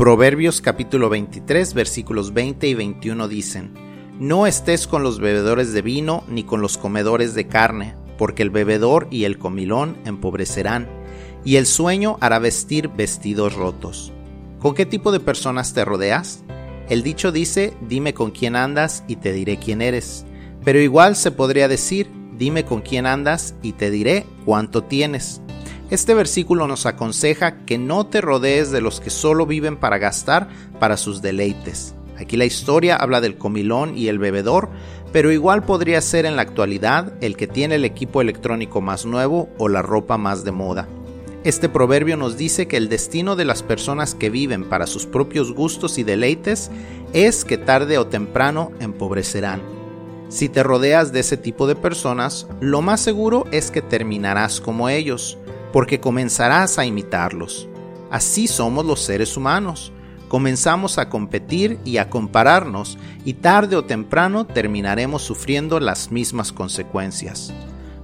Proverbios capítulo 23 versículos 20 y 21 dicen, No estés con los bebedores de vino ni con los comedores de carne, porque el bebedor y el comilón empobrecerán, y el sueño hará vestir vestidos rotos. ¿Con qué tipo de personas te rodeas? El dicho dice, dime con quién andas y te diré quién eres. Pero igual se podría decir, dime con quién andas y te diré cuánto tienes. Este versículo nos aconseja que no te rodees de los que solo viven para gastar para sus deleites. Aquí la historia habla del comilón y el bebedor, pero igual podría ser en la actualidad el que tiene el equipo electrónico más nuevo o la ropa más de moda. Este proverbio nos dice que el destino de las personas que viven para sus propios gustos y deleites es que tarde o temprano empobrecerán. Si te rodeas de ese tipo de personas, lo más seguro es que terminarás como ellos, porque comenzarás a imitarlos. Así somos los seres humanos. Comenzamos a competir y a compararnos y tarde o temprano terminaremos sufriendo las mismas consecuencias.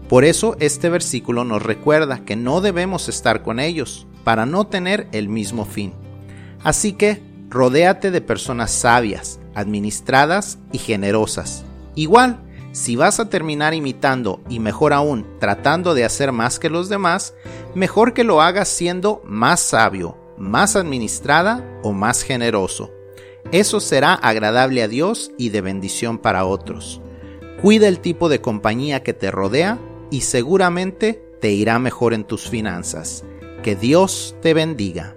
Por eso este versículo nos recuerda que no debemos estar con ellos para no tener el mismo fin. Así que rodéate de personas sabias, administradas y generosas. Igual, si vas a terminar imitando y mejor aún tratando de hacer más que los demás, mejor que lo hagas siendo más sabio, más administrada o más generoso. Eso será agradable a Dios y de bendición para otros. Cuida el tipo de compañía que te rodea y seguramente te irá mejor en tus finanzas. Que Dios te bendiga.